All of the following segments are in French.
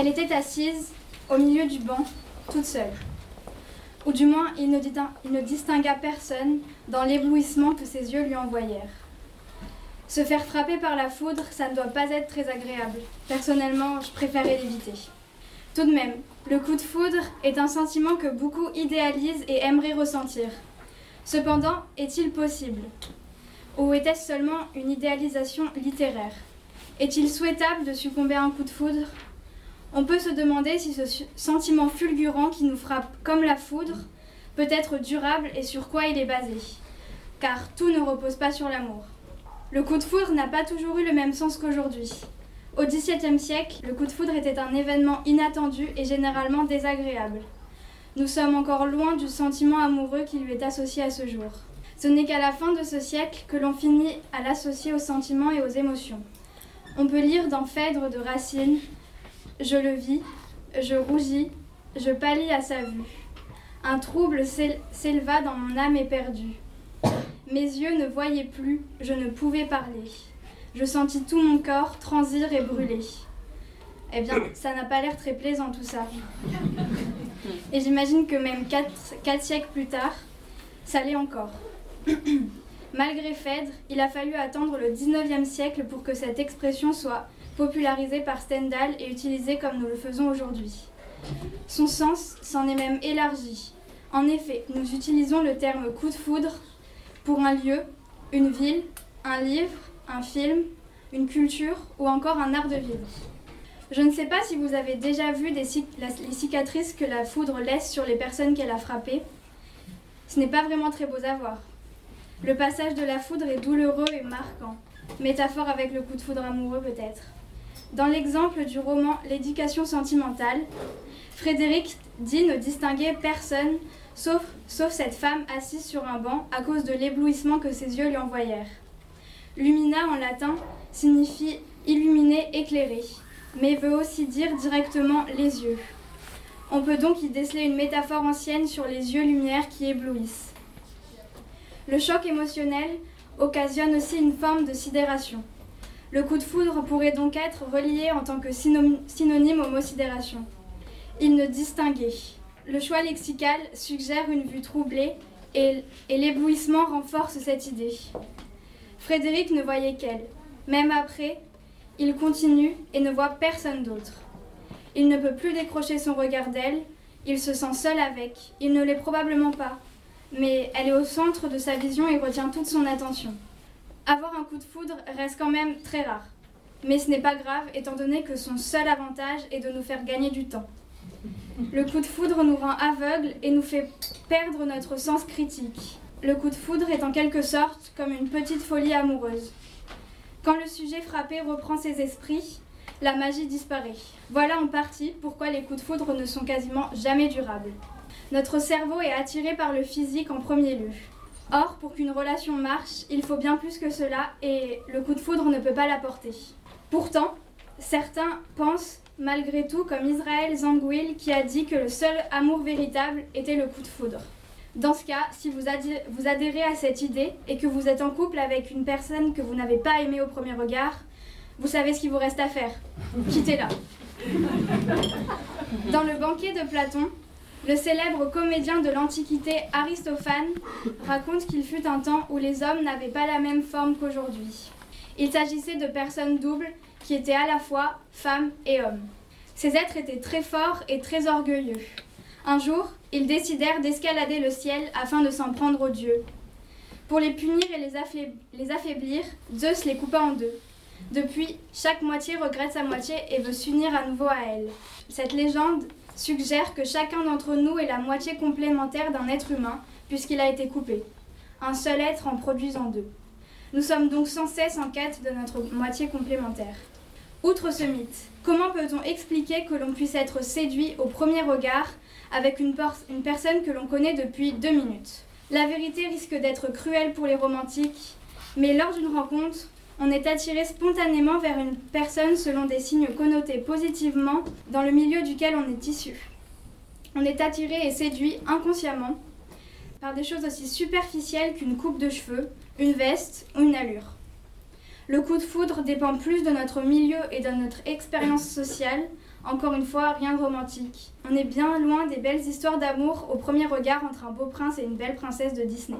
Elle était assise au milieu du banc, toute seule. Ou du moins, il ne, distingua personne dans l'éblouissement que ses yeux lui envoyèrent. Se faire frapper par la foudre, ça ne doit pas être très agréable. Personnellement, je préférais l'éviter. Tout de même, le coup de foudre est un sentiment que beaucoup idéalisent et aimeraient ressentir. Cependant, est-il possible? Ou était-ce seulement une idéalisation littéraire? Est-il souhaitable de succomber à un coup de foudre? On peut se demander si ce sentiment fulgurant qui nous frappe comme la foudre peut être durable et sur quoi il est basé. Car tout ne repose pas sur l'amour. Le coup de foudre n'a pas toujours eu le même sens qu'aujourd'hui. Au XVIIe siècle, le coup de foudre était un événement inattendu et généralement désagréable. Nous sommes encore loin du sentiment amoureux qui lui est associé à ce jour. Ce n'est qu'à la fin de ce siècle que l'on finit à l'associer aux sentiments et aux émotions. On peut lire dans Phèdre de Racine Je le vis, je rougis, je pâlis à sa vue. Un trouble s'éleva dans mon âme éperdue. Mes yeux ne voyaient plus, je ne pouvais parler. Je sentis tout mon corps transir et brûler. Eh bien, ça n'a pas l'air très plaisant tout ça. Et j'imagine que même quatre, siècles plus tard, ça l'est encore. Malgré Phèdre, il a fallu attendre le 19e siècle pour que cette expression soit popularisée par Stendhal et utilisée comme nous le faisons aujourd'hui. Son sens s'en est même élargi. En effet, nous utilisons le terme coup de foudre pour un lieu, une ville, un livre, un film, une culture ou encore un art de vivre. Je ne sais pas si vous avez déjà vu les cicatrices que la foudre laisse sur les personnes qu'elle a frappées. Ce n'est pas vraiment très beau à voir. Le passage de la foudre est douloureux et marquant. Métaphore avec le coup de foudre amoureux peut-être. Dans l'exemple du roman L'éducation sentimentale, Frédéric dit ne distinguer personne sauf, cette femme assise sur un banc à cause de l'éblouissement que ses yeux lui envoyèrent. Lumina en latin signifie illuminer, éclairer, mais veut aussi dire directement les yeux. On peut donc y déceler une métaphore ancienne sur les yeux lumière qui éblouissent. Le choc émotionnel occasionne aussi une forme de sidération. Le coup de foudre pourrait donc être relié en tant que synonyme au mot sidération. Il ne distinguait. Le choix lexical suggère une vue troublée et, et l'éblouissement renforce cette idée. Frédéric ne voyait qu'elle. Même après, il continue et ne voit personne d'autre. Il ne peut plus décrocher son regard d'elle, il se sent seul avec, il ne l'est probablement pas, mais elle est au centre de sa vision et retient toute son attention. Avoir un coup de foudre reste quand même très rare, mais ce n'est pas grave étant donné que son seul avantage est de nous faire gagner du temps. Le coup de foudre nous rend aveugles et nous fait perdre notre sens critique. Le coup de foudre est en quelque sorte comme une petite folie amoureuse. Quand le sujet frappé reprend ses esprits, la magie disparaît. Voilà en partie pourquoi les coups de foudre ne sont quasiment jamais durables. Notre cerveau est attiré par le physique en premier lieu. Or, pour qu'une relation marche, il faut bien plus que cela et le coup de foudre ne peut pas l'apporter. Pourtant, certains pensent malgré tout comme Israël Zangwil qui a dit que le seul amour véritable était le coup de foudre. Dans ce cas, si vous, adhérez à cette idée et que vous êtes en couple avec une personne que vous n'avez pas aimée au premier regard, vous savez ce qu'il vous reste à faire. Quittez-la. Dans le banquet de Platon, le célèbre comédien de l'Antiquité Aristophane raconte qu'il fut un temps où les hommes n'avaient pas la même forme qu'aujourd'hui. Il s'agissait de personnes doubles qui étaient à la fois femmes et hommes. Ces êtres étaient très forts et très orgueilleux. Un jour, ils décidèrent d'escalader le ciel afin de s'en prendre aux dieux. Pour les punir et les, affaiblir, Zeus les coupa en deux. Depuis, chaque moitié regrette sa moitié et veut s'unir à nouveau à elle. Cette légende suggère que chacun d'entre nous est la moitié complémentaire d'un être humain, puisqu'il a été coupé. Un seul être en produisant deux. Nous sommes donc sans cesse en quête de notre moitié complémentaire. Outre ce mythe, comment peut-on expliquer que l'on puisse être séduit au premier regard avec une, personne que l'on connaît depuis deux minutes? La vérité risque d'être cruelle pour les romantiques, mais lors d'une rencontre, on est attiré spontanément vers une personne selon des signes connotés positivement dans le milieu duquel on est issu. On est attiré et séduit inconsciemment par des choses aussi superficielles qu'une coupe de cheveux, une veste ou une allure. Le coup de foudre dépend plus de notre milieu et de notre expérience sociale Encore une fois, rien de romantique. On est bien loin des belles histoires d'amour au premier regard entre un beau prince et une belle princesse de Disney.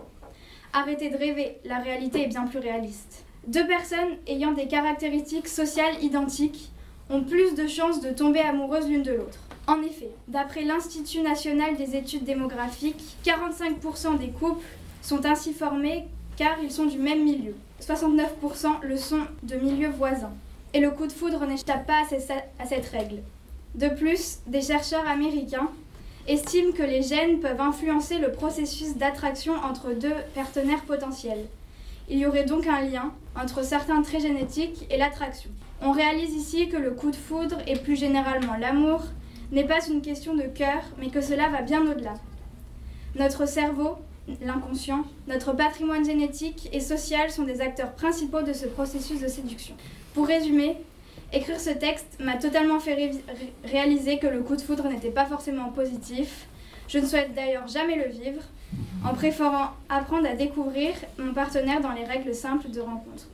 Arrêtez de rêver, la réalité est bien plus réaliste. Deux personnes ayant des caractéristiques sociales identiques ont plus de chances de tomber amoureuses l'une de l'autre. En effet, d'après l'Institut national des études démographiques, 45% des couples sont ainsi formés car ils sont du même milieu. 69% le sont de milieux voisins. Et le coup de foudre n'échappe pas à cette règle. De plus, des chercheurs américains estiment que les gènes peuvent influencer le processus d'attraction entre deux partenaires potentiels. Il y aurait donc un lien entre certains traits génétiques et l'attraction. On réalise ici que le coup de foudre et plus généralement l'amour n'est pas une question de cœur, mais que cela va bien au-delà. Notre cerveau, l'inconscient, notre patrimoine génétique et social sont des acteurs principaux de ce processus de séduction. Pour résumer, écrire ce texte m'a totalement fait réaliser que le coup de foudre n'était pas forcément positif. Je ne souhaite d'ailleurs jamais le vivre, en préférant apprendre à découvrir mon partenaire dans les règles simples de rencontre.